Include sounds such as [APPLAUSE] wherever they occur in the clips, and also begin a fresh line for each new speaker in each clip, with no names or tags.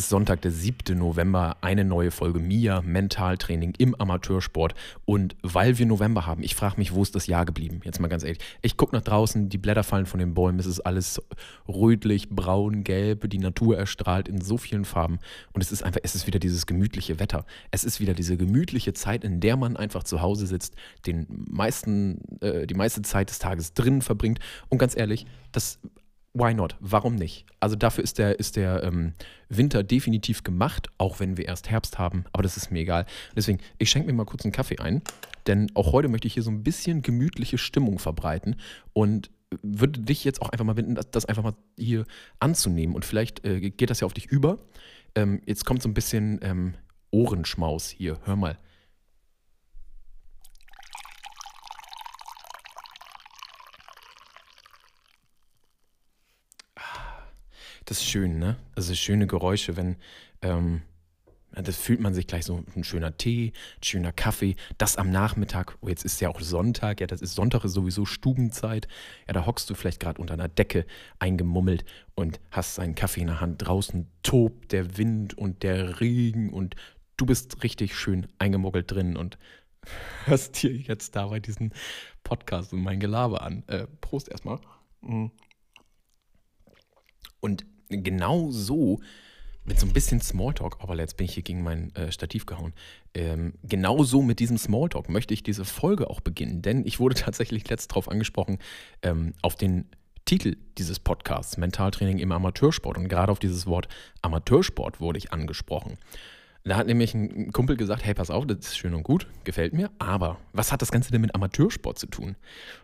Ist Sonntag, der 7. November, eine neue Folge MIA, Mentaltraining im Amateursport. Und weil wir November haben, ich frage mich, wo ist das Jahr geblieben? Jetzt mal ganz ehrlich. Ich gucke nach draußen, die Blätter fallen von den Bäumen, es ist alles rötlich, braun, gelb, die Natur erstrahlt in so vielen Farben. Und es ist einfach, es ist wieder dieses gemütliche Wetter. Es ist wieder diese gemütliche Zeit, in der man einfach zu Hause sitzt, den meisten, äh, die meiste Zeit des Tages drinnen verbringt. Und ganz ehrlich, das why not? Warum nicht? Also dafür ist der, ist der ähm, Winter definitiv gemacht, auch wenn wir erst Herbst haben, aber das ist mir egal. Deswegen, ich schenke mir mal kurz einen Kaffee ein, denn auch heute möchte ich hier so ein bisschen gemütliche Stimmung verbreiten und würde dich jetzt auch einfach mal bitten, das einfach mal hier anzunehmen und vielleicht äh, geht das ja auf dich über. Ähm, jetzt kommt so ein bisschen ähm, Ohrenschmaus hier, hör mal. Das ist schön, ne? Also schöne Geräusche, wenn, ähm, das fühlt man sich gleich so, ein schöner Tee, ein schöner Kaffee, das am Nachmittag, oh, jetzt ist ja auch Sonntag, ja, das ist Sonntag ist sowieso Stubenzeit, ja, da hockst du vielleicht gerade unter einer Decke eingemummelt und hast einen Kaffee in der Hand, draußen tobt der Wind und der Regen und du bist richtig schön eingemuggelt drin und [LAUGHS] hörst dir jetzt dabei diesen Podcast und mein Gelaber an. Äh, Prost erstmal. Mm. Und genau so, mit so ein bisschen Smalltalk, aber jetzt bin ich hier gegen mein äh, Stativ gehauen. Ähm, genau so mit diesem Smalltalk möchte ich diese Folge auch beginnen, denn ich wurde [LAUGHS] tatsächlich letzt darauf angesprochen, ähm, auf den Titel dieses Podcasts, Mentaltraining im Amateursport. Und gerade auf dieses Wort Amateursport wurde ich angesprochen. Da hat nämlich ein Kumpel gesagt, hey, pass auf, das ist schön und gut, gefällt mir, aber was hat das Ganze denn mit Amateursport zu tun?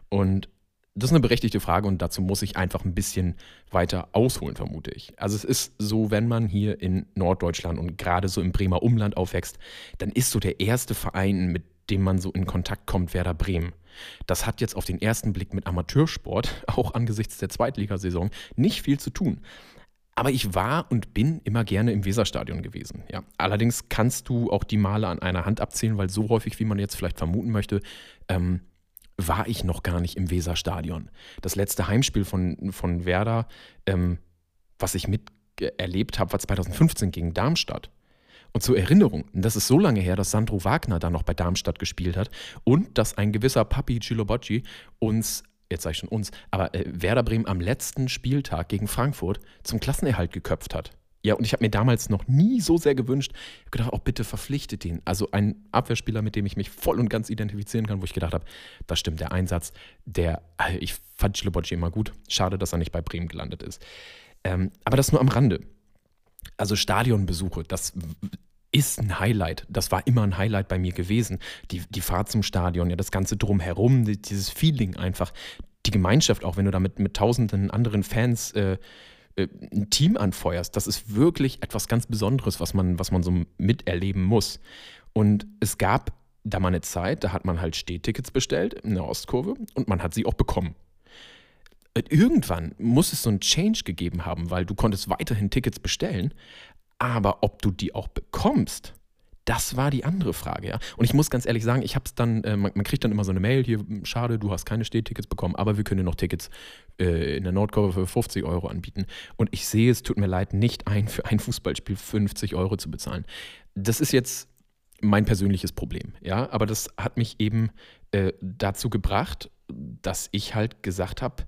Und das ist eine berechtigte Frage und dazu muss ich einfach ein bisschen weiter ausholen, vermute ich. Also es ist so, wenn man hier in Norddeutschland und gerade so im Bremer Umland aufwächst, dann ist so der erste Verein, mit dem man so in Kontakt kommt, Werder Bremen. Das hat jetzt auf den ersten Blick mit Amateursport, [LAUGHS] auch angesichts der Zweitligasaison, nicht viel zu tun. Aber ich war und bin immer gerne im Weserstadion gewesen. Ja. Allerdings kannst du auch die Male an einer Hand abzählen, weil so häufig, wie man jetzt vielleicht vermuten möchte, ähm, war ich noch gar nicht im Weserstadion. Das letzte Heimspiel von, von Werder, ähm, was ich miterlebt habe, war 2015 gegen Darmstadt. Und zur Erinnerung, das ist so lange her, dass Sandro Wagner da noch bei Darmstadt gespielt hat und dass ein gewisser Papi Cilobocci uns, jetzt sage ich schon uns, aber äh, Werder Bremen am letzten Spieltag gegen Frankfurt zum Klassenerhalt geköpft hat. Ja, und ich habe mir damals noch nie so sehr gewünscht, ich habe gedacht, oh bitte verpflichtet ihn. Also ein Abwehrspieler, mit dem ich mich voll und ganz identifizieren kann, wo ich gedacht habe, das stimmt, der Einsatz, der, äh, ich fand Schlebocci immer gut. Schade, dass er nicht bei Bremen gelandet ist. Ähm, aber das nur am Rande. Also Stadionbesuche, das ist ein Highlight. Das war immer ein Highlight bei mir gewesen. Die, die Fahrt zum Stadion, ja, das Ganze drumherum, dieses Feeling einfach, die Gemeinschaft, auch wenn du da mit, tausenden anderen Fans äh, ein Team anfeuerst, das ist wirklich etwas ganz Besonderes, was man, was man so miterleben muss. Und es gab da mal eine Zeit, da hat man halt Stehtickets bestellt in der Ostkurve und man hat sie auch bekommen. Irgendwann muss es so einen Change gegeben haben, weil du konntest weiterhin Tickets bestellen, aber ob du die auch bekommst, das war die andere Frage, ja. Und ich muss ganz ehrlich sagen, ich habe es dann, äh, man, man, kriegt dann immer so eine Mail, hier, hm, schade, du hast keine Stehtickets bekommen, aber wir können dir noch Tickets äh, in der Nordkurve für 50 Euro anbieten. Und ich sehe es, tut mir leid, nicht ein, für ein Fußballspiel 50 Euro zu bezahlen. Das ist jetzt mein persönliches Problem, ja. Aber das hat mich eben äh, dazu gebracht, dass ich halt gesagt habe,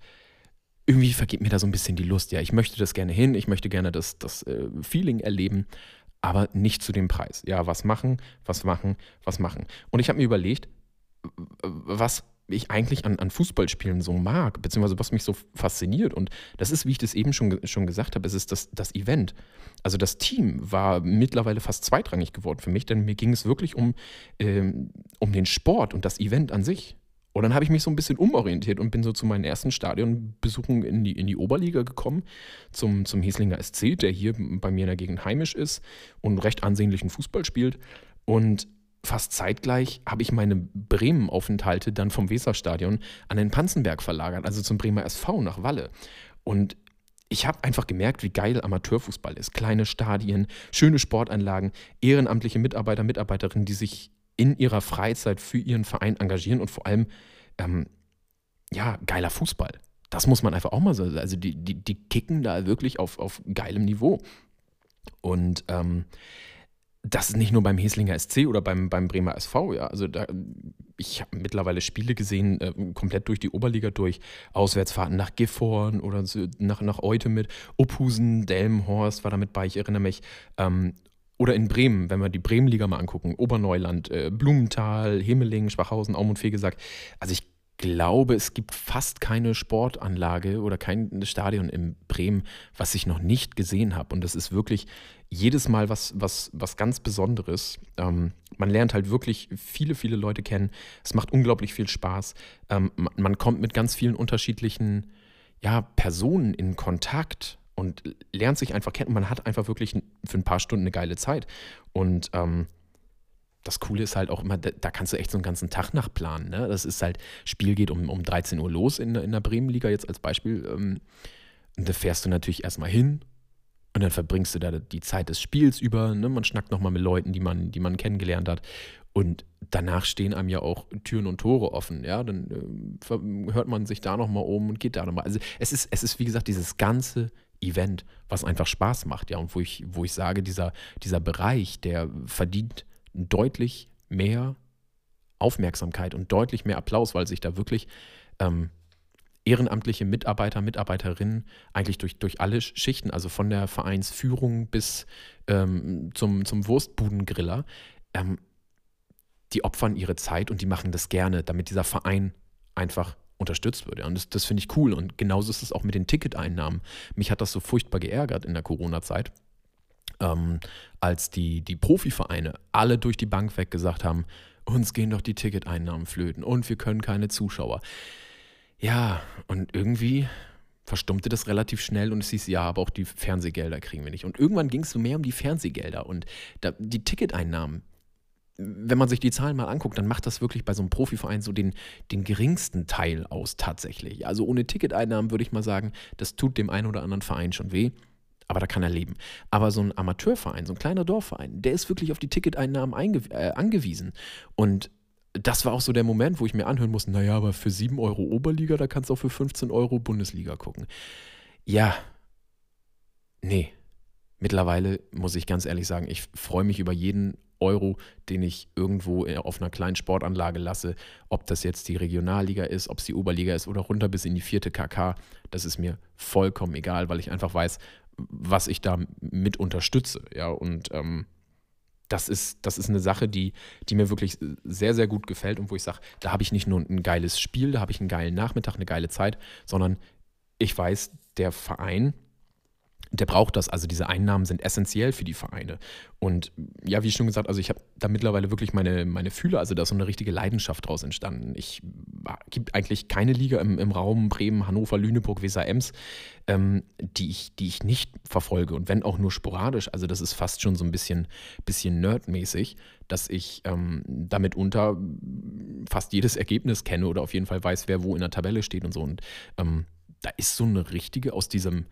irgendwie vergeht mir da so ein bisschen die Lust. Ja, ich möchte das gerne hin, ich möchte gerne das, das äh, Feeling erleben aber nicht zu dem Preis. Ja, was machen, was machen, was machen. Und ich habe mir überlegt, was ich eigentlich an, an Fußballspielen so mag, beziehungsweise was mich so fasziniert. Und das ist, wie ich das eben schon, schon gesagt habe, es ist das, das Event. Also das Team war mittlerweile fast zweitrangig geworden für mich, denn mir ging es wirklich um, ähm, um den Sport und das Event an sich. Und dann habe ich mich so ein bisschen umorientiert und bin so zu meinen ersten Stadionbesuchen in die, in die Oberliga gekommen, zum, zum Hieslinger SC, der hier bei mir in der Gegend heimisch ist und recht ansehnlichen Fußball spielt. Und fast zeitgleich habe ich meine Bremen-Aufenthalte dann vom Weserstadion an den Panzenberg verlagert, also zum Bremer SV nach Walle. Und ich habe einfach gemerkt, wie geil Amateurfußball ist. Kleine Stadien, schöne Sportanlagen, ehrenamtliche Mitarbeiter, Mitarbeiterinnen, die sich in ihrer Freizeit für ihren Verein engagieren und vor allem, ähm, ja, geiler Fußball. Das muss man einfach auch mal sagen. Also die, die, die kicken da wirklich auf, auf geilem Niveau. Und ähm, das ist nicht nur beim Heslinger SC oder beim, beim Bremer SV, ja. Also da, ich habe mittlerweile Spiele gesehen, äh, komplett durch die Oberliga durch, Auswärtsfahrten nach Gifhorn oder so, nach, nach Eute mit, Uphusen, Delmenhorst war damit bei, ich erinnere mich. Ähm, oder in Bremen, wenn wir die Bremenliga mal angucken, Oberneuland, äh, Blumenthal, Himmeling, Schwachhausen, Aum und Fegesack. Also ich glaube, es gibt fast keine Sportanlage oder kein Stadion in Bremen, was ich noch nicht gesehen habe. Und das ist wirklich jedes Mal was, was, was ganz Besonderes. Ähm, man lernt halt wirklich viele, viele Leute kennen. Es macht unglaublich viel Spaß. Ähm, man kommt mit ganz vielen unterschiedlichen ja, Personen in Kontakt und lernt sich einfach kennen. Man hat einfach wirklich für ein paar Stunden eine geile Zeit. Und ähm, das Coole ist halt auch immer, da, da, kannst du echt so einen ganzen Tag nachplanen. Ne? Das ist halt, Spiel geht um, um 13 Uhr los in, in der Bremenliga jetzt als Beispiel. Ähm, und da fährst du natürlich erstmal hin und dann verbringst du da die Zeit des Spiels über. Ne? Man schnackt nochmal mit Leuten, die man, die man kennengelernt hat. Und danach stehen einem ja auch Türen und Tore offen. Ja, dann äh, hört man sich da nochmal um und geht da nochmal. Also es ist, es ist, wie gesagt, dieses ganze Event, was einfach Spaß macht, ja, und wo ich, wo ich sage, dieser, dieser Bereich, der verdient deutlich mehr Aufmerksamkeit und deutlich mehr Applaus, weil sich da wirklich ähm, ehrenamtliche Mitarbeiter, Mitarbeiterinnen eigentlich durch, durch alle Schichten, also von der Vereinsführung bis ähm, zum, zum Wurstbudengriller, ähm, die opfern ihre Zeit und die machen das gerne, damit dieser Verein einfach unterstützt wird. Und das, das finde ich cool. Und genauso ist es auch mit den Ticketeinnahmen. Mich hat das so furchtbar geärgert in der Corona-Zeit ähm, als die, die Profivereine alle durch die Bank weg gesagt haben, uns gehen doch die Ticketeinnahmen flöten und wir können keine Zuschauer. Ja, und irgendwie verstummte das relativ schnell und es hieß, ja, aber auch die Fernsehgelder kriegen wir nicht. Und irgendwann ging es so mehr um die Fernsehgelder und da, die Ticketeinnahmen. Wenn man sich die Zahlen mal anguckt, dann macht das wirklich bei so einem Profiverein so den, den geringsten Teil aus tatsächlich. Also ohne Ticketeinnahmen würde ich mal sagen, das tut dem einen oder anderen Verein schon weh aber da kann er leben. Aber so ein Amateurverein, so ein kleiner Dorfverein, der ist wirklich auf die Ticketeinnahmen äh, angewiesen. Und das war auch so der Moment, wo ich mir anhören musste, naja, aber für 7 Euro Oberliga, da kannst du auch für 15 Euro Bundesliga gucken. Ja, nee. Mittlerweile muss ich ganz ehrlich sagen, ich freue mich über jeden Euro, den ich irgendwo auf einer kleinen Sportanlage lasse. Ob das jetzt die Regionalliga ist, ob es die Oberliga ist oder runter bis in die vierte KK, das ist mir vollkommen egal, weil ich einfach weiß, was ich da mit unterstütze. Ja, und ähm, das ist, das ist eine Sache, die, die mir wirklich sehr, sehr gut gefällt und wo ich sage, da habe ich nicht nur ein geiles Spiel, da habe ich einen geilen Nachmittag, eine geile Zeit, sondern ich weiß, der Verein der braucht das. Also diese Einnahmen sind essentiell für die Vereine. Und ja, wie schon gesagt, also ich habe da mittlerweile wirklich meine, meine Fühler, also da ist so eine richtige Leidenschaft draus entstanden. Ich gibt eigentlich keine Liga im, im Raum Bremen, Hannover, Lüneburg, Weser, Ems, ähm, die, ich, die ich nicht verfolge. Und wenn auch nur sporadisch, also das ist fast schon so ein bisschen, bisschen nerdmäßig, dass ich ähm, damit unter fast jedes Ergebnis kenne oder auf jeden Fall weiß, wer wo in der Tabelle steht und so. Und ähm, da ist so eine richtige aus diesem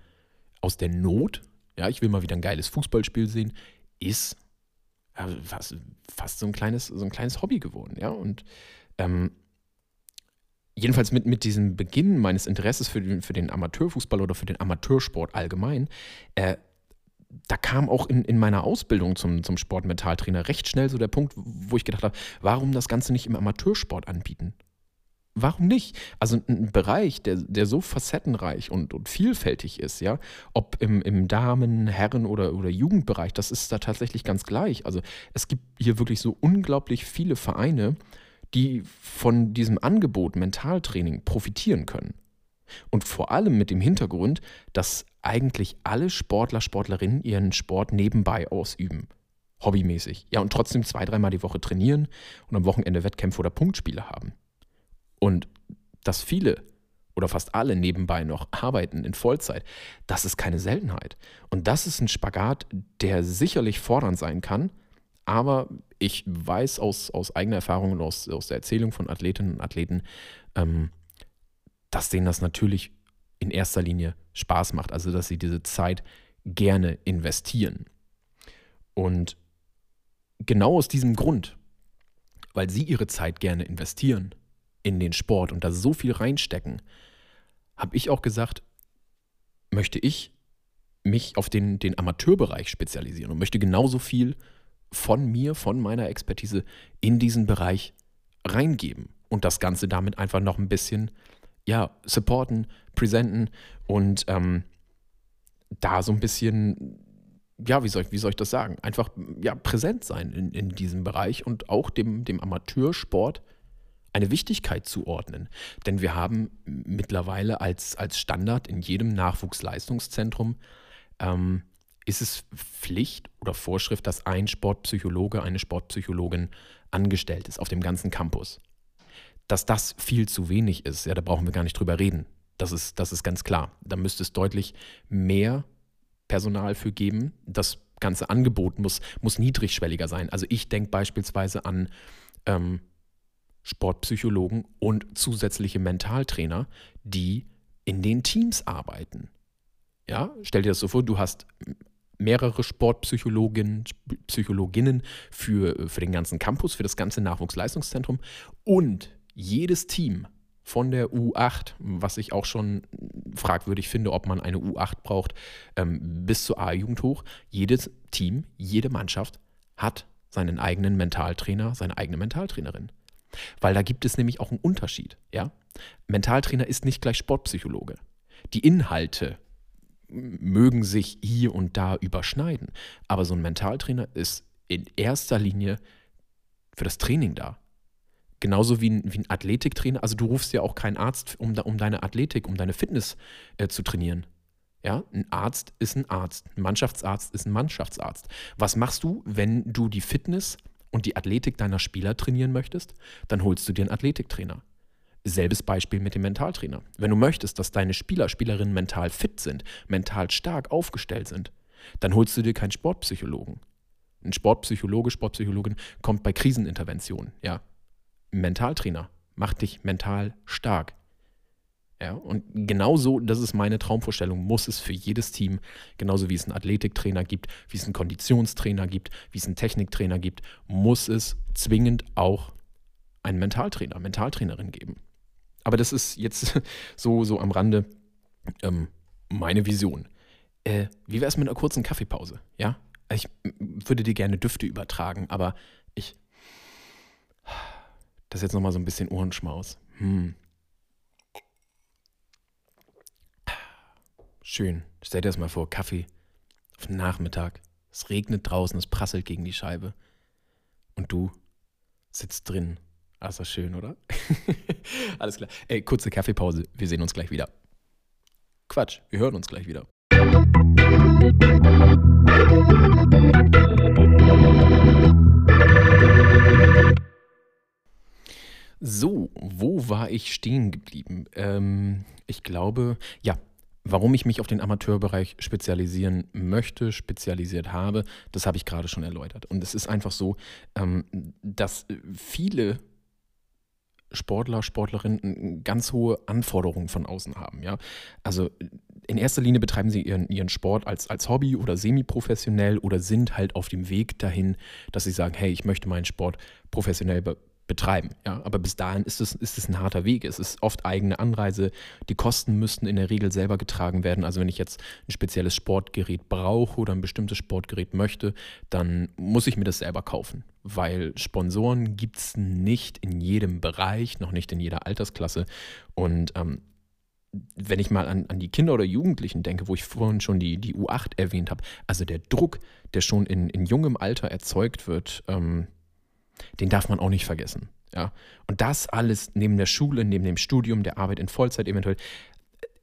aus der Not, ja, ich will mal wieder ein geiles Fußballspiel sehen, ist fast, fast, so, ein kleines, so ein kleines Hobby geworden, ja. Und ähm, jedenfalls mit, mit diesem Beginn meines Interesses für den, für den Amateurfußball oder für den Amateursport allgemein, äh, da kam auch in, in meiner Ausbildung zum, zum Sportmentaltrainer recht schnell so der Punkt, wo ich gedacht habe, warum das Ganze nicht im Amateursport anbieten? Warum nicht? Also ein Bereich, der, der so facettenreich und, und vielfältig ist, ja, ob im, im Damen-, Herren- oder, oder Jugendbereich, das ist da tatsächlich ganz gleich. Also es gibt hier wirklich so unglaublich viele Vereine, die von diesem Angebot Mentaltraining profitieren können. Und vor allem mit dem Hintergrund, dass eigentlich alle Sportler, Sportlerinnen ihren Sport nebenbei ausüben. Hobbymäßig. Ja, und trotzdem zwei, dreimal die Woche trainieren und am Wochenende Wettkämpfe oder Punktspiele haben. Und dass viele oder fast alle nebenbei noch arbeiten in Vollzeit, das ist keine Seltenheit. Und das ist ein Spagat, der sicherlich fordernd sein kann, aber ich weiß aus, aus eigener Erfahrung und aus, aus der Erzählung von Athletinnen und Athleten, ähm, dass denen das natürlich in erster Linie Spaß macht, also dass sie diese Zeit gerne investieren. Und genau aus diesem Grund, weil sie ihre Zeit gerne investieren, in den Sport und da so viel reinstecken, habe ich auch gesagt, möchte ich mich auf den, den Amateurbereich spezialisieren und möchte genauso viel von mir, von meiner Expertise in diesen Bereich reingeben und das Ganze damit einfach noch ein bisschen ja, supporten, präsenten und ähm, da so ein bisschen, ja, wie soll ich, wie soll ich das sagen? Einfach ja, präsent sein in, in diesem Bereich und auch dem, dem Amateursport eine Wichtigkeit zuordnen. Denn wir haben mittlerweile als, als Standard in jedem Nachwuchsleistungszentrum ähm, ist es Pflicht oder Vorschrift, dass ein Sportpsychologe, eine Sportpsychologin angestellt ist auf dem ganzen Campus. Dass das viel zu wenig ist, ja, da brauchen wir gar nicht drüber reden. Das ist, das ist ganz klar. Da müsste es deutlich mehr Personal für geben. Das ganze Angebot muss, muss niedrigschwelliger sein. Also ich denke beispielsweise an ähm, Sportpsychologen und zusätzliche Mentaltrainer, die in den Teams arbeiten. Ja, stell dir das so vor, du hast mehrere Sportpsychologinnen Psychologinnen für, für den ganzen Campus, für das ganze Nachwuchsleistungszentrum und jedes Team von der U8, was ich auch schon fragwürdig finde, ob man eine U8 braucht, ähm, bis zur A-Jugend hoch. Jedes Team, jede Mannschaft hat seinen eigenen Mentaltrainer, seine eigene Mentaltrainerin. Weil da gibt es nämlich auch einen Unterschied. Ja? Mentaltrainer ist nicht gleich Sportpsychologe. Die Inhalte mögen sich hier und da überschneiden, aber so ein Mentaltrainer ist in erster Linie für das Training da. Genauso wie ein, wie ein Athletiktrainer. Also du rufst ja auch keinen Arzt, um, um deine Athletik, um deine Fitness äh, zu trainieren. Ja, ein Arzt ist ein Arzt, ein Mannschaftsarzt ist ein Mannschaftsarzt. Was machst du, wenn du die Fitness und die Athletik deiner Spieler trainieren möchtest? Dann holst du dir einen Athletiktrainer. Selbes Beispiel mit dem Mentaltrainer. Wenn du möchtest, dass deine Spieler, Spielerinnen mental fit sind, mental stark aufgestellt sind, dann holst du dir keinen Sportpsychologen. Ein Sportpsychologe, Sportpsychologin kommt bei Kriseninterventionen, ja, Mentaltrainer. Mach dich mental stark. Ja, und genauso, das ist meine Traumvorstellung, muss es für jedes Team, genauso wie es einen Athletiktrainer gibt, wie es einen Konditionstrainer gibt, wie es einen Techniktrainer gibt, muss es zwingend auch einen Mentaltrainer, Mentaltrainerin geben. Aber das ist jetzt [LAUGHS] so, so am Rande ähm, meine Vision. Äh, wie wäre es mit einer kurzen Kaffeepause? Ja, ich würde dir gerne Düfte übertragen, aber ich das ist jetzt nochmal so ein bisschen Ohrenschmaus. Hm. Schön. Stell dir das mal vor, Kaffee auf den Nachmittag. Es regnet draußen, es prasselt gegen die Scheibe. Und du sitzt drin. Ah, ist das schön, oder? [LAUGHS] Alles klar. Ey, kurze Kaffeepause. Wir sehen uns gleich wieder. Quatsch, wir hören uns gleich wieder. So, wo war ich stehen geblieben? Ähm, ich glaube, ja, warum ich mich auf den Amateurbereich spezialisieren möchte, spezialisiert habe, das habe ich gerade schon erläutert. Und es ist einfach so, ähm, dass viele Sportler, Sportlerinnen ganz hohe Anforderungen von außen haben. Ja? Also in erster Linie betreiben sie ihren, ihren Sport als, als Hobby oder semi-professionell oder sind halt auf dem Weg dahin, dass sie sagen, hey, ich möchte meinen Sport professionell be betreiben. Ja? Aber bis dahin ist es, ist es ein harter Weg. Es ist oft eigene Anreise. Die Kosten müssten in der Regel selber getragen werden. Also wenn ich jetzt ein spezielles Sportgerät brauche oder ein bestimmtes Sportgerät möchte, dann muss ich mir das selber kaufen. Weil Sponsoren gibt es nicht in jedem Bereich, noch nicht in jeder Altersklasse. Und ähm, wenn ich mal an, an die Kinder oder Jugendlichen denke, wo ich vorhin schon die, die U8 erwähnt habe, also der Druck, der schon in, in jungem Alter erzeugt wird, ähm, den darf man auch nicht vergessen. Ja? Und das alles neben der Schule, neben dem Studium, der Arbeit in Vollzeit eventuell.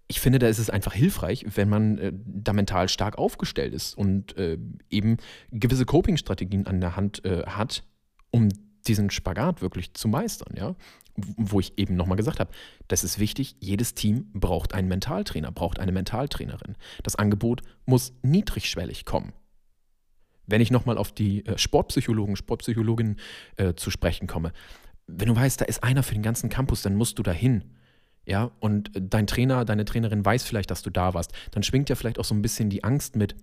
Ich finde, da ist es einfach hilfreich, wenn man äh, da mental stark aufgestellt ist und äh, eben gewisse Coping-Strategien an der Hand äh, hat, um diesen Spagat wirklich zu meistern, ja. Wo ich eben nochmal gesagt habe, das ist wichtig, jedes Team braucht einen Mentaltrainer, braucht eine Mentaltrainerin. Das Angebot muss niedrigschwellig kommen. Wenn ich nochmal auf die äh, Sportpsychologen, Sportpsychologinnen äh, zu sprechen komme, wenn du weißt, da ist einer für den ganzen Campus, dann musst du dahin. Ja, und dein Trainer, deine Trainerin weiß vielleicht, dass du da warst. Dann schwingt ja vielleicht auch so ein bisschen die Angst mit,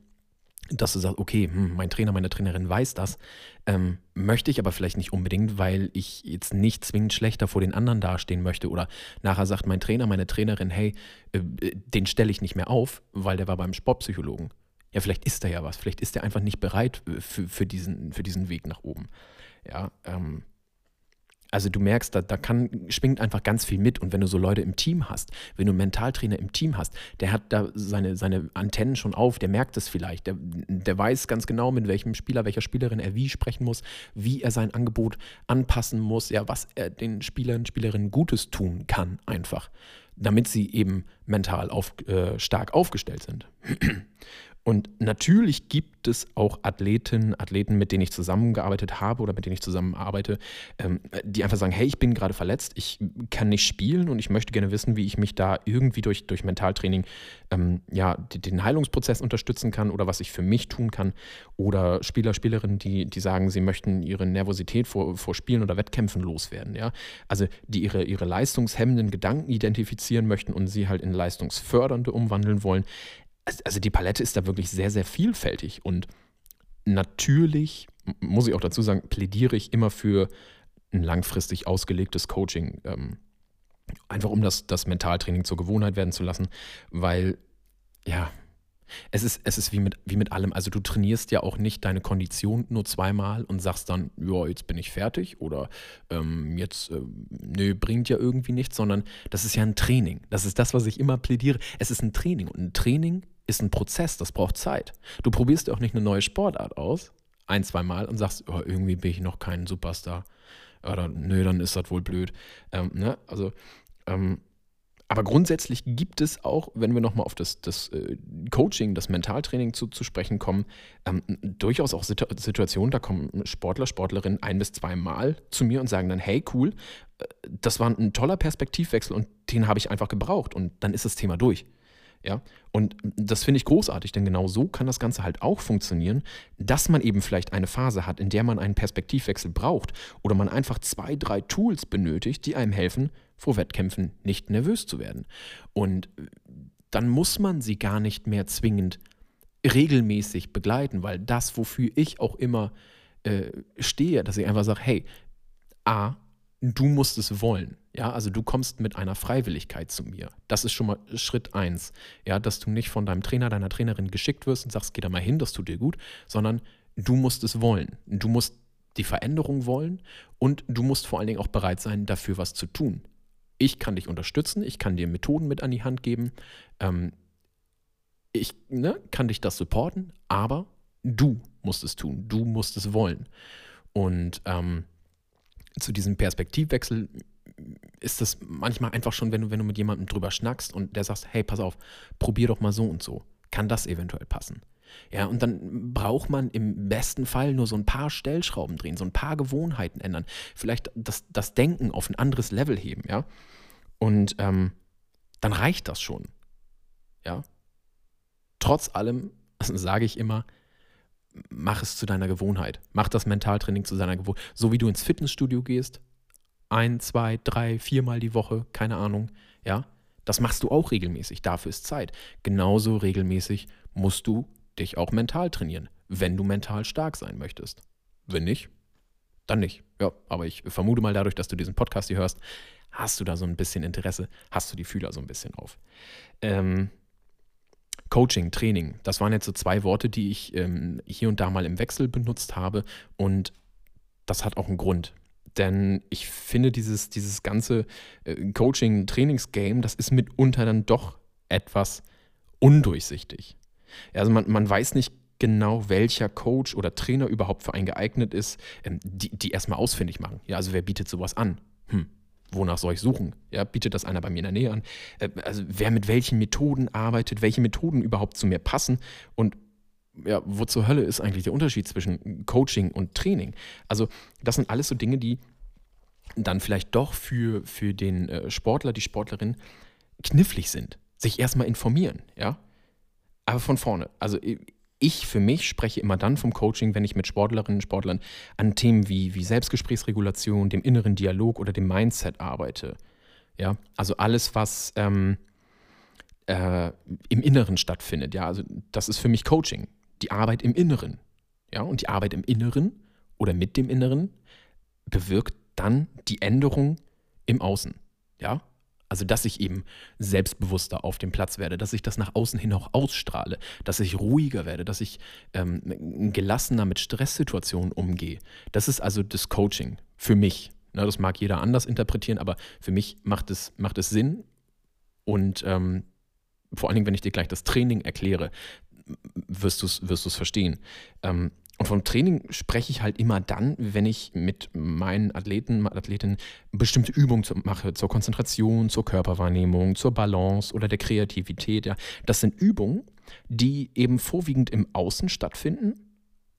dass du sagst, okay, hm, mein Trainer, meine Trainerin weiß das, ähm, möchte ich aber vielleicht nicht unbedingt, weil ich jetzt nicht zwingend schlechter vor den anderen dastehen möchte. Oder nachher sagt mein Trainer, meine Trainerin, hey, äh, den stelle ich nicht mehr auf, weil der war beim Sportpsychologen. Ja, vielleicht ist da ja was, vielleicht ist er einfach nicht bereit äh, für, für, diesen, für diesen Weg nach oben. Ja, ähm, also du merkst, da, da kann, schwingt einfach ganz viel mit. Und wenn du so Leute im Team hast, wenn du einen Mentaltrainer im Team hast, der hat da seine, seine Antennen schon auf, der merkt es vielleicht, der, der weiß ganz genau, mit welchem Spieler, welcher Spielerin er wie sprechen muss, wie er sein Angebot anpassen muss, ja, was er den Spielern, Spielerinnen Gutes tun kann, einfach, damit sie eben mental auf, äh, stark aufgestellt sind. Und natürlich gibt es auch Athletinnen, Athleten, mit denen ich zusammengearbeitet habe oder mit denen ich zusammenarbeite, ähm, die einfach sagen, hey, ich bin gerade verletzt, ich kann nicht spielen und ich möchte gerne wissen, wie ich mich da irgendwie durch, durch Mentaltraining ähm, ja, den Heilungsprozess unterstützen kann oder was ich für mich tun kann. Oder Spieler, Spielerinnen, die, die sagen, sie möchten ihre Nervosität vor, vor Spielen oder Wettkämpfen loswerden. Ja? Also die ihre, ihre leistungshemmenden Gedanken identifizieren möchten und sie halt in leistungsfördernde umwandeln wollen also die Palette ist da wirklich sehr, sehr vielfältig. Und natürlich, muss ich auch dazu sagen, plädiere ich immer für ein langfristig ausgelegtes Coaching. Ähm, einfach um das, das Mentaltraining zur Gewohnheit werden zu lassen, weil, ja, es ist, es ist wie, mit, wie mit allem. Also du trainierst ja auch nicht deine Kondition nur zweimal und sagst dann, ja, jetzt bin ich fertig oder ähm, jetzt, äh, nö, bringt ja irgendwie nichts, sondern das ist ja ein Training. Das ist das, was ich immer plädiere. Es ist ein Training und ein Training ist ein Prozess, das braucht Zeit. Du probierst auch nicht eine neue Sportart aus, ein, zwei Mal und sagst, oh, irgendwie bin ich noch kein Superstar. Oder nö, dann ist das wohl blöd. Ähm, ne? Also, ähm, aber grundsätzlich gibt es auch, wenn wir nochmal auf das, das äh, Coaching, das Mentaltraining zu, zu sprechen kommen, ähm, durchaus auch Situ Situationen, da kommen Sportler, Sportlerinnen ein bis zweimal zu mir und sagen dann, hey, cool, äh, das war ein toller Perspektivwechsel und den habe ich einfach gebraucht und dann ist das Thema durch. Ja, und das finde ich großartig, denn genau so kann das Ganze halt auch funktionieren, dass man eben vielleicht eine Phase hat, in der man einen Perspektivwechsel braucht oder man einfach zwei, drei Tools benötigt, die einem helfen, vor Wettkämpfen nicht nervös zu werden. Und dann muss man sie gar nicht mehr zwingend regelmäßig begleiten, weil das, wofür ich auch immer äh, stehe, dass ich einfach sage, hey, A, du musst es wollen. Ja, also du kommst mit einer Freiwilligkeit zu mir. Das ist schon mal Schritt eins. Ja, dass du nicht von deinem Trainer, deiner Trainerin geschickt wirst und sagst, geh da mal hin, das tut dir gut, sondern du musst es wollen. Du musst die Veränderung wollen und du musst vor allen Dingen auch bereit sein, dafür was zu tun. Ich kann dich unterstützen, ich kann dir Methoden mit an die Hand geben, ähm, ich ne, kann dich das supporten, aber du musst es tun, du musst es wollen. Und ähm, zu diesem Perspektivwechsel ist das manchmal einfach schon, wenn du, wenn du mit jemandem drüber schnackst und der sagt, hey, pass auf, probier doch mal so und so. Kann das eventuell passen? Ja, und dann braucht man im besten Fall nur so ein paar Stellschrauben drehen, so ein paar Gewohnheiten ändern, vielleicht das, das Denken auf ein anderes Level heben, ja. Und ähm, dann reicht das schon. Ja. Trotz allem [LAUGHS] sage ich immer, mach es zu deiner Gewohnheit. Mach das Mentaltraining zu deiner Gewohnheit. So wie du ins Fitnessstudio gehst, ein, zwei, drei, viermal die Woche, keine Ahnung, ja, das machst du auch regelmäßig. Dafür ist Zeit. Genauso regelmäßig musst du dich auch mental trainieren, wenn du mental stark sein möchtest. Wenn nicht, dann nicht. Ja, aber ich vermute mal dadurch, dass du diesen Podcast hier hörst, hast du da so ein bisschen Interesse, hast du die Fühler so ein bisschen auf. Ähm, Coaching, Training, das waren jetzt so zwei Worte, die ich ähm, hier und da mal im Wechsel benutzt habe und das hat auch einen Grund. Denn ich finde, dieses, dieses ganze äh, Coaching-Trainings-Game, das ist mitunter dann doch etwas undurchsichtig. Also man, man weiß nicht genau, welcher Coach oder Trainer überhaupt für einen geeignet ist, ähm, die, die erstmal ausfindig machen. Ja, also wer bietet sowas an? Hm, wonach soll ich suchen? Ja, bietet das einer bei mir in der Nähe an? Äh, also wer mit welchen Methoden arbeitet, welche Methoden überhaupt zu mir passen und ja, wo zur Hölle ist eigentlich der Unterschied zwischen Coaching und Training? Also, das sind alles so Dinge, die dann vielleicht doch für, für den äh, Sportler, die Sportlerin knifflig sind. Sich erstmal informieren, ja. Aber von vorne. Also, ich für mich spreche immer dann vom Coaching, wenn ich mit Sportlerinnen und Sportlern an Themen wie, wie Selbstgesprächsregulation, dem inneren Dialog oder dem Mindset arbeite. Ja, also alles, was ähm, äh, im Inneren stattfindet. Ja, also das ist für mich Coaching die Arbeit im Inneren. Ja, und die Arbeit im Inneren oder mit dem Inneren bewirkt dann die Änderung im Außen. Ja, Also, dass ich eben selbstbewusster auf dem Platz werde, dass ich das nach außen hin auch ausstrahle, dass ich ruhiger werde, dass ich ähm, gelassener mit Stresssituationen umgehe. Das ist also das Coaching für mich. Na, das mag jeder anders interpretieren, aber für mich macht es, macht es Sinn. Und ähm, vor allen Dingen, wenn ich dir gleich das Training erkläre, wirst du es wirst verstehen. Ähm, und vom Training spreche ich halt immer dann, wenn ich mit meinen Athleten, Athletinnen bestimmte Übungen mache, zur Konzentration, zur Körperwahrnehmung, zur Balance oder der Kreativität. Ja. Das sind Übungen, die eben vorwiegend im Außen stattfinden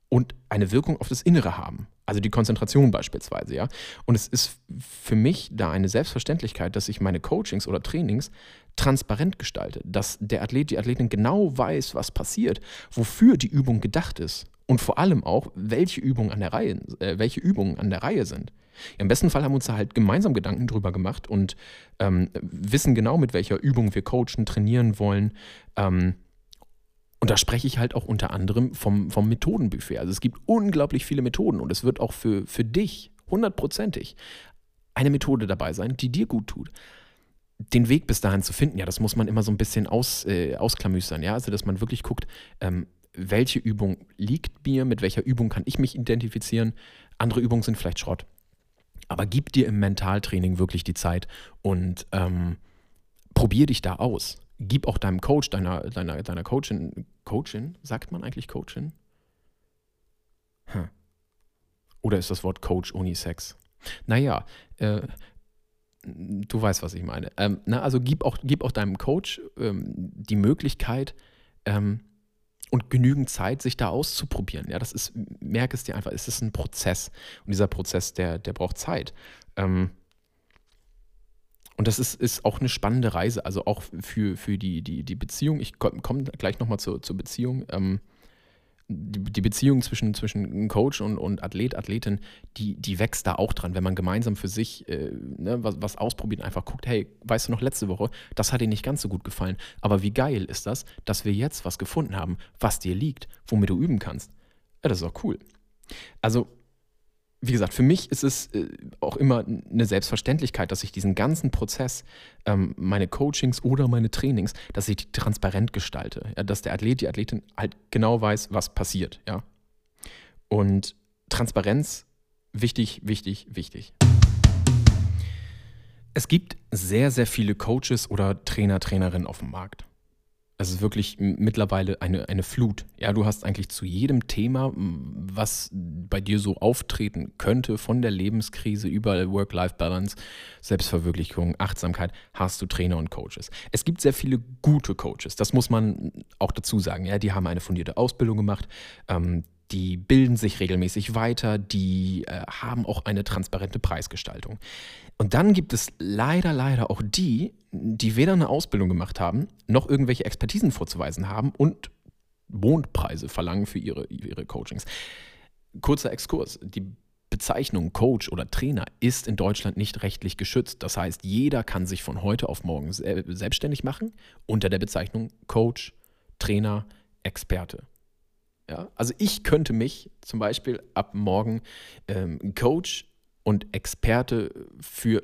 und eine Wirkung auf das Innere haben. Also die Konzentration beispielsweise, ja. Und es ist für mich da eine Selbstverständlichkeit, dass ich meine Coachings oder Trainings transparent gestalte, dass der Athlet, die Athletin genau weiß, was passiert, wofür die Übung gedacht ist und vor allem auch, welche Übungen an der Reihe, äh, welche Übungen an der Reihe sind. Im besten Fall haben wir uns da halt gemeinsam Gedanken drüber gemacht und ähm, wissen genau, mit welcher Übung wir coachen, trainieren wollen. Ähm, und da spreche ich halt auch unter anderem vom, vom Methodenbuffet. Also es gibt unglaublich viele Methoden und es wird auch für, für dich hundertprozentig eine Methode dabei sein, die dir gut tut. Den Weg bis dahin zu finden, ja, das muss man immer so ein bisschen aus, äh, ausklamüsern, ja, also dass man wirklich guckt, ähm, welche Übung liegt mir, mit welcher Übung kann ich mich identifizieren. Andere Übungen sind vielleicht Schrott. Aber gib dir im Mentaltraining wirklich die Zeit und ähm, probier dich da aus. Gib auch deinem Coach, deiner, deiner, deiner Coachin, Coachin, sagt man eigentlich Coachin? Hm. Oder ist das Wort Coach Unisex? Naja, äh, du weißt, was ich meine. Ähm, na, also gib auch, gib auch deinem Coach ähm, die Möglichkeit, ähm, und genügend Zeit, sich da auszuprobieren. Ja, das ist, merke es dir einfach, es ist ein Prozess. Und dieser Prozess, der, der braucht Zeit. Ähm, und das ist, ist auch eine spannende Reise, also auch für, für die, die, die Beziehung. Ich komme komm gleich nochmal zur, zur Beziehung. Ähm, die, die Beziehung zwischen, zwischen Coach und, und Athlet, Athletin, die, die wächst da auch dran, wenn man gemeinsam für sich äh, ne, was, was ausprobiert, einfach guckt, hey, weißt du noch, letzte Woche, das hat dir nicht ganz so gut gefallen, aber wie geil ist das, dass wir jetzt was gefunden haben, was dir liegt, womit du üben kannst. Ja, das ist auch cool. Also wie gesagt, für mich ist es äh, auch immer eine Selbstverständlichkeit, dass ich diesen ganzen Prozess, ähm, meine Coachings oder meine Trainings, dass ich die transparent gestalte. Dass der Athlet, die Athletin halt genau weiß, was passiert. Ja? Und Transparenz, wichtig, wichtig, wichtig. Es gibt sehr, sehr viele Coaches oder Trainer, Trainerinnen auf dem Markt. Es ist wirklich mittlerweile eine, eine Flut. Ja, du hast eigentlich zu jedem Thema, was bei dir so auftreten könnte, von der Lebenskrise über Work-Life-Balance, Selbstverwirklichung, Achtsamkeit, hast du Trainer und Coaches. Es gibt sehr viele gute Coaches, das muss man auch dazu sagen. Ja, die haben eine fundierte Ausbildung gemacht. Ähm, die bilden sich regelmäßig weiter, die äh, haben auch eine transparente Preisgestaltung. Und dann gibt es leider, leider auch die, die weder eine Ausbildung gemacht haben, noch irgendwelche Expertisen vorzuweisen haben und Mondpreise verlangen für ihre, ihre Coachings. Kurzer Exkurs. Die Bezeichnung Coach oder Trainer ist in Deutschland nicht rechtlich geschützt. Das heißt, jeder kann sich von heute auf morgen selbstständig machen unter der Bezeichnung Coach, Trainer, Experte. Ja, also ich könnte mich zum Beispiel ab morgen ähm, Coach und Experte für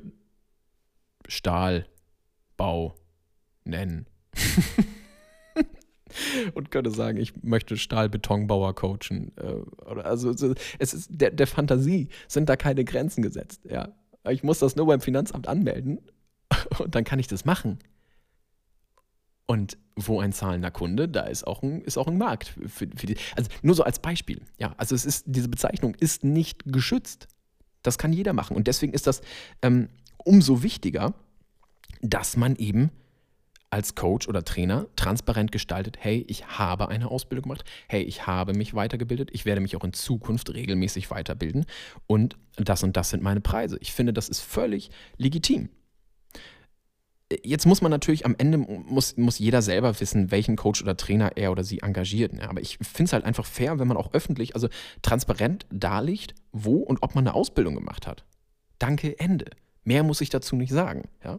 Stahlbau nennen. [LAUGHS] und könnte sagen, ich möchte Stahlbetonbauer coachen. Äh, also es ist der, der Fantasie sind da keine Grenzen gesetzt. Ja. Ich muss das nur beim Finanzamt anmelden [LAUGHS] und dann kann ich das machen. Und wo ein zahlender Kunde, da ist auch ein, ist auch ein Markt. Für, für die, also nur so als Beispiel. Ja, also es ist, diese Bezeichnung ist nicht geschützt. Das kann jeder machen. Und deswegen ist das ähm, umso wichtiger, dass man eben als Coach oder Trainer transparent gestaltet, hey, ich habe eine Ausbildung gemacht, hey, ich habe mich weitergebildet, ich werde mich auch in Zukunft regelmäßig weiterbilden und das und das sind meine Preise. Ich finde, das ist völlig legitim. Jetzt muss man natürlich am Ende, muss, muss jeder selber wissen, welchen Coach oder Trainer er oder sie engagiert. Ne? Aber ich finde es halt einfach fair, wenn man auch öffentlich, also transparent darlegt, wo und ob man eine Ausbildung gemacht hat. Danke, Ende. Mehr muss ich dazu nicht sagen. Ja?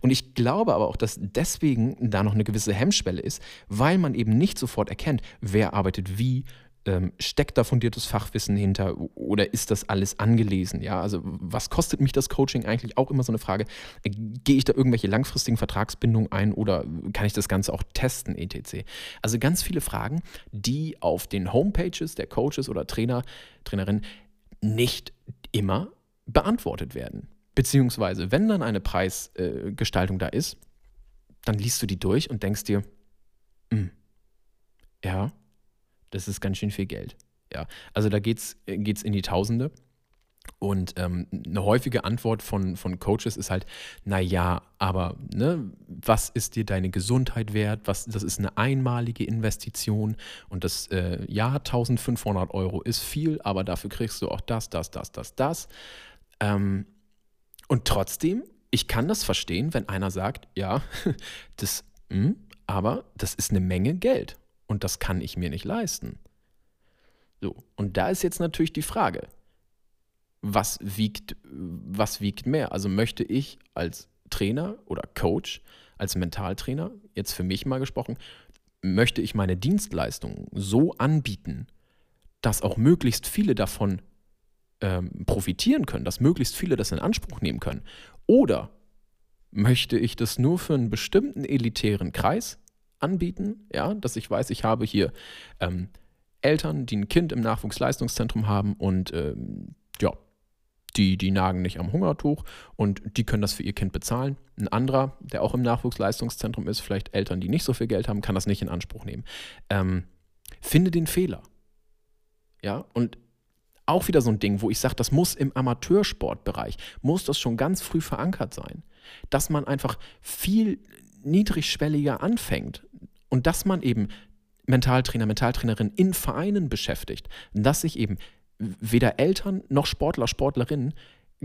Und ich glaube aber auch, dass deswegen da noch eine gewisse Hemmschwelle ist, weil man eben nicht sofort erkennt, wer arbeitet wie, Ähm, steckt da fundiertes Fachwissen hinter oder ist das alles angelesen? Ja, also was kostet mich das Coaching eigentlich? Auch immer so eine Frage. Äh, gehe ich da irgendwelche langfristigen Vertragsbindungen ein oder kann ich das Ganze auch testen, etc.? Also ganz viele Fragen, die auf den Homepages der Coaches oder Trainer, Trainerinnen nicht immer beantwortet werden. Beziehungsweise, wenn dann eine Preisgestaltung äh, da ist, dann liest du die durch und denkst dir, hm, ja, das ist ganz schön viel Geld. Ja, also da geht es geht's in die Tausende. Und ähm, eine häufige Antwort von, von Coaches ist halt, naja, aber ne, was ist dir deine Gesundheit wert? Was, das ist eine einmalige Investition und das, äh, ja, 1500 Euro ist viel, aber dafür kriegst du auch das, das, das, das, das. Ähm, und trotzdem, ich kann das verstehen, wenn einer sagt, ja, [LAUGHS] das, mh, hm, aber das ist eine Menge Geld und das kann ich mir nicht leisten. So, und da ist jetzt natürlich die Frage, was wiegt, was wiegt mehr? Also möchte ich als Trainer oder Coach, als Mentaltrainer, jetzt für mich mal gesprochen, möchte ich meine Dienstleistungen so anbieten, dass auch möglichst viele davon ähm, profitieren können, dass möglichst viele das in Anspruch nehmen können? Oder möchte ich das nur für einen bestimmten elitären Kreis anbieten, ja, dass ich weiß, ich habe hier ähm, Eltern, die ein Kind im Nachwuchsleistungszentrum haben und ähm, ja, die, die nagen nicht am Hungertuch und die können das für ihr Kind bezahlen. Ein anderer, der auch im Nachwuchsleistungszentrum ist, vielleicht Eltern, die nicht so viel Geld haben, kann das nicht in Anspruch nehmen. Ähm, finde den Fehler. Ja, und auch wieder so ein Ding, wo ich sage, das muss im Amateursportbereich, muss das schon ganz früh verankert sein. Dass man einfach viel niedrigschwelliger anfängt und dass man eben Mentaltrainer, Mentaltrainerin in Vereinen beschäftigt, dass sich eben weder Eltern noch Sportler, Sportlerinnen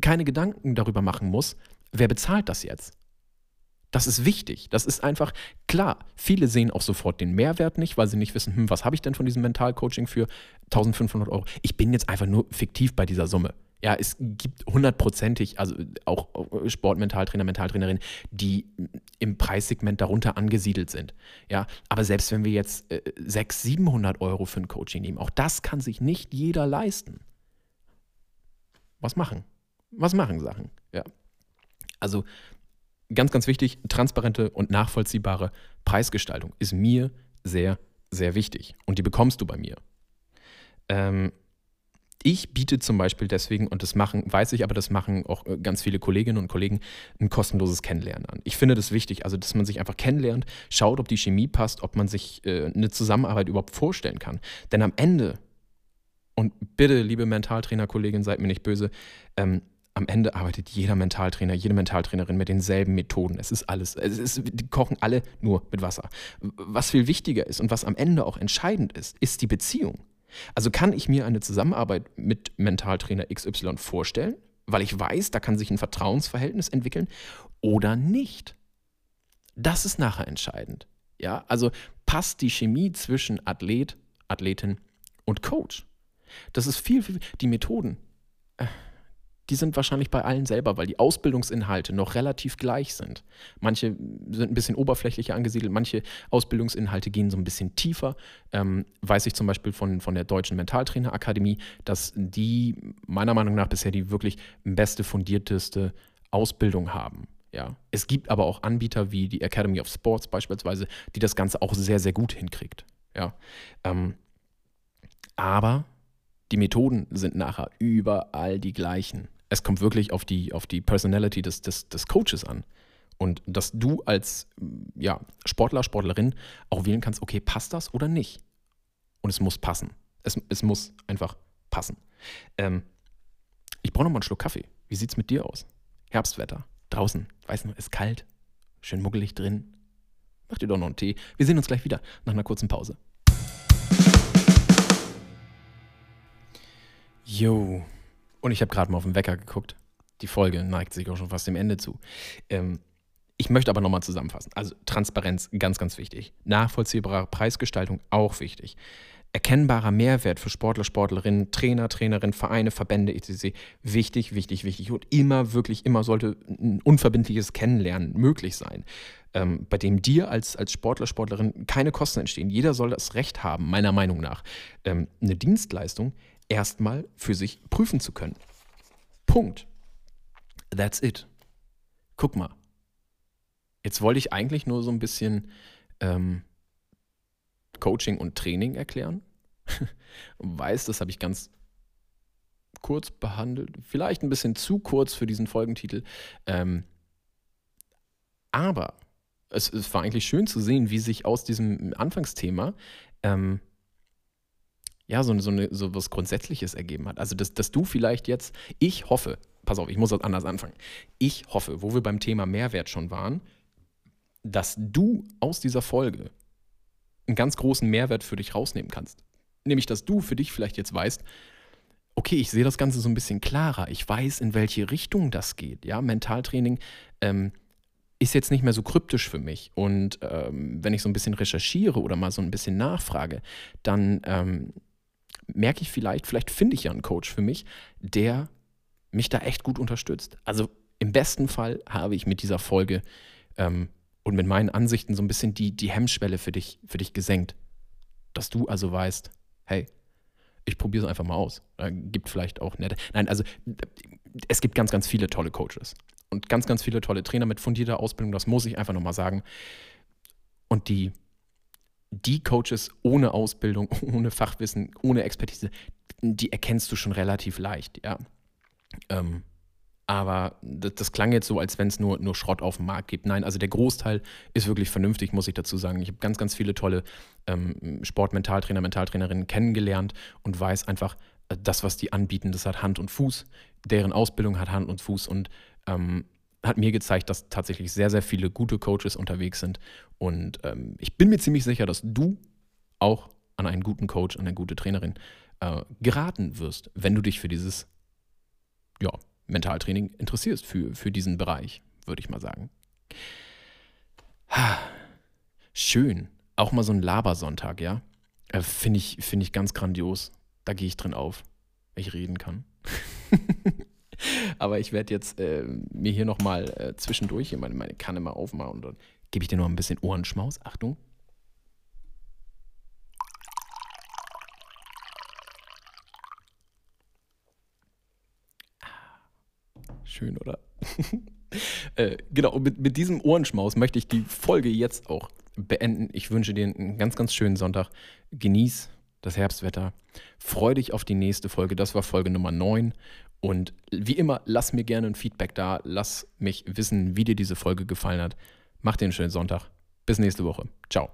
keine Gedanken darüber machen muss, wer bezahlt das jetzt. Das ist wichtig. Das ist einfach klar. Viele sehen auch sofort den Mehrwert nicht, weil sie nicht wissen, hm, was habe ich denn von diesem Mentalcoaching für 1500 Euro? Ich bin jetzt einfach nur fiktiv bei dieser Summe. Ja, es gibt hundertprozentig, also auch Sportmentaltrainer, Mentaltrainerinnen, die im Preissegment darunter angesiedelt sind. Ja, aber selbst wenn wir jetzt äh, 600, 700 Euro für ein Coaching nehmen, auch das kann sich nicht jeder leisten. Was machen? Was machen Sachen? Ja. Also ganz, ganz wichtig, transparente und nachvollziehbare Preisgestaltung ist mir sehr, sehr wichtig. Und die bekommst du bei mir. Ähm, ich biete zum Beispiel deswegen, und das machen, weiß ich, aber das machen auch äh, ganz viele Kolleginnen und Kollegen, ein kostenloses Kennenlernen an. Ich finde das wichtig, also dass man sich einfach kennenlernt, schaut, ob die Chemie passt, ob man sich äh, eine Zusammenarbeit überhaupt vorstellen kann. Denn am Ende, und bitte, liebe Mentaltrainer-Kollegin, seid mir nicht böse, ähm, am Ende arbeitet jeder Mentaltrainer, jede Mentaltrainerin mit denselben Methoden. Es ist alles, es ist, die kochen alle nur mit Wasser. Was viel wichtiger ist und was am Ende auch entscheidend ist, ist die Beziehung. Also kann ich mir eine Zusammenarbeit mit Mentaltrainer XY vorstellen, weil ich weiß, da kann sich ein Vertrauensverhältnis entwickeln oder nicht. Das ist nachher entscheidend. Ja, also passt die Chemie zwischen Athlet, Athletin und Coach. Das ist viel, viel die Methoden. Die sind wahrscheinlich bei allen selber, weil die Ausbildungsinhalte noch relativ gleich sind. Manche sind ein bisschen oberflächlicher angesiedelt, manche Ausbildungsinhalte gehen so ein bisschen tiefer. Ähm, weiß ich zum Beispiel von, von der Deutschen Mentaltrainerakademie, dass die meiner Meinung nach bisher die wirklich beste, fundierteste Ausbildung haben. Ja. Es gibt aber auch Anbieter wie die Academy of Sports beispielsweise, die das Ganze auch sehr, sehr gut hinkriegt. Ja. Ähm, aber die Methoden sind nachher überall die gleichen es kommt wirklich auf die, auf die Personality des, des, des Coaches an. Und dass du als ja, Sportler, Sportlerin auch wählen kannst, okay, passt das oder nicht? Und es muss passen. Es, es muss einfach passen. Ähm, ich brauche nochmal einen Schluck Kaffee. Wie sieht es mit dir aus? Herbstwetter, draußen, weiß noch, ist kalt, schön muggelig drin. Mach dir doch noch einen Tee. Wir sehen uns gleich wieder nach einer kurzen Pause. Jo, und ich habe gerade mal auf den Wecker geguckt. Die Folge neigt sich auch schon fast dem Ende zu. Ähm, ich möchte aber nochmal zusammenfassen. Also Transparenz, ganz, ganz wichtig. Nachvollziehbare Preisgestaltung, auch wichtig. Erkennbarer Mehrwert für Sportler, Sportlerinnen, Trainer, Trainerinnen, Vereine, Verbände, etc. Wichtig, wichtig, wichtig. Und immer, wirklich immer sollte ein unverbindliches Kennenlernen möglich sein. ähm, bei dem dir als, als Sportler, Sportlerin keine Kosten entstehen. Jeder soll das Recht haben, meiner Meinung nach, ähm, eine Dienstleistung erstmal für sich prüfen zu können. Punkt. That's it. Guck mal. Jetzt wollte ich eigentlich nur so ein bisschen ähm, Coaching und Training erklären. [LAUGHS] Weiß, das habe ich ganz kurz behandelt. Vielleicht ein bisschen zu kurz für diesen Folgentitel. Ähm, aber es, es, war eigentlich schön zu sehen, wie sich aus diesem Anfangsthema ähm, ja, so, so, eine, so was Grundsätzliches ergeben hat. Also, dass, dass du vielleicht jetzt, ich hoffe, pass auf, ich muss das anders anfangen. Ich hoffe, wo wir beim Thema Mehrwert schon waren, dass du aus dieser Folge einen ganz großen Mehrwert für dich rausnehmen kannst. Nämlich, dass du für dich vielleicht jetzt weißt, okay, ich sehe das Ganze so ein bisschen klarer. Ich weiß, in welche Richtung das geht. Ja, Mentaltraining ähm, ist jetzt nicht mehr so kryptisch für mich. Und ähm, wenn ich so ein bisschen recherchiere oder mal so ein bisschen nachfrage, dann ähm, merke ich vielleicht, vielleicht finde ich ja einen Coach für mich, der mich da echt gut unterstützt. Also im besten Fall habe ich mit dieser Folge ähm, und mit meinen Ansichten so ein bisschen die, die Hemmschwelle für dich, für dich gesenkt. Dass du also weißt, hey, ich probiere es einfach mal aus. Äh, gibt vielleicht auch nette. Nein, also es gibt ganz, ganz viele tolle Coaches und ganz, ganz viele tolle Trainer mit fundierter Ausbildung, das muss ich einfach nochmal sagen. Und die, die Coaches ohne Ausbildung, [LAUGHS] ohne Fachwissen, ohne Expertise, die erkennst du schon relativ leicht, ja. Ähm, aber das, das, klang jetzt so, als wenn es nur, nur Schrott auf dem Markt gibt. Nein, also der Großteil ist wirklich vernünftig, muss ich dazu sagen. Ich habe ganz, ganz viele tolle ähm, Sportmentaltrainer, Mentaltrainerinnen kennengelernt und weiß einfach, äh, das, was die anbieten, das hat Hand und Fuß. Deren Ausbildung hat Hand und Fuß und ähm, hat mir gezeigt, dass tatsächlich sehr, sehr viele gute Coaches unterwegs sind. Und ähm, ich bin mir ziemlich sicher, dass du auch an einen guten Coach, an eine gute Trainerin äh, geraten wirst, wenn du dich für dieses ja, Mentaltraining interessierst für, für diesen Bereich, würde ich mal sagen. Schön. Auch mal so ein Labersonntag, ja? Äh, Finde ich, find ich ganz grandios. Da gehe ich drin auf, wenn ich reden kann. [LAUGHS] [LAUGHS] Aber ich werde jetzt äh, mir hier nochmal äh, zwischendurch hier meine, meine Kanne mal aufmachen und dann gebe ich dir noch ein bisschen Ohrenschmaus. Achtung. Schön, oder? [LAUGHS] äh, genau, mit, mit diesem Ohrenschmaus möchte ich die Folge jetzt auch beenden. Ich wünsche dir einen ganz, ganz schönen Sonntag. Genieß das Herbstwetter. Freu dich auf die nächste Folge. Das war Folge Nummer 9. Und wie immer, lass mir gerne ein Feedback da. Lass mich wissen, wie dir diese Folge gefallen hat. Mach dir einen schönen Sonntag. Bis nächste Woche. Ciao.